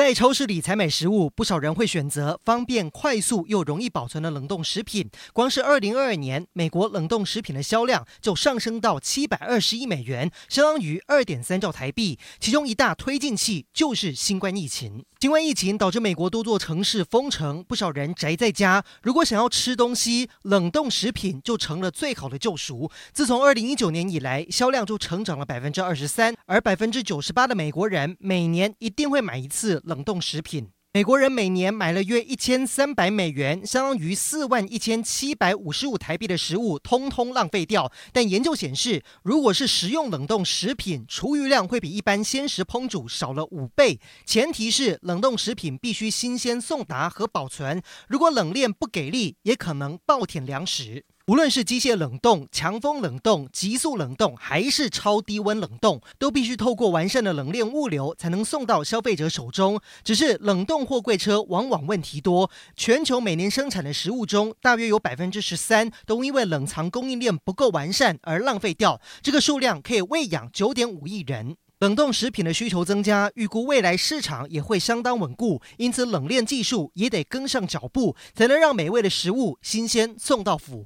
在超市里采买食物，不少人会选择方便、快速又容易保存的冷冻食品。光是二零二二年，美国冷冻食品的销量就上升到七百二十亿美元，相当于二点三兆台币。其中一大推进器就是新冠疫情。新冠疫情导致美国多座城市封城，不少人宅在家。如果想要吃东西，冷冻食品就成了最好的救赎。自从二零一九年以来，销量就成长了百分之二十三，而百分之九十八的美国人每年一定会买一次。冷冻食品，美国人每年买了约一千三百美元，相当于四万一千七百五十五台币的食物，通通浪费掉。但研究显示，如果是食用冷冻食品，厨余量会比一般鲜食烹煮少了五倍。前提是冷冻食品必须新鲜送达和保存，如果冷链不给力，也可能暴殄粮食。无论是机械冷冻、强风冷冻、急速冷冻，还是超低温冷冻，都必须透过完善的冷链物流才能送到消费者手中。只是冷冻货柜车往往问题多，全球每年生产的食物中，大约有百分之十三都因为冷藏供应链不够完善而浪费掉。这个数量可以喂养九点五亿人。冷冻食品的需求增加，预估未来市场也会相当稳固，因此冷链技术也得跟上脚步，才能让美味的食物新鲜送到府。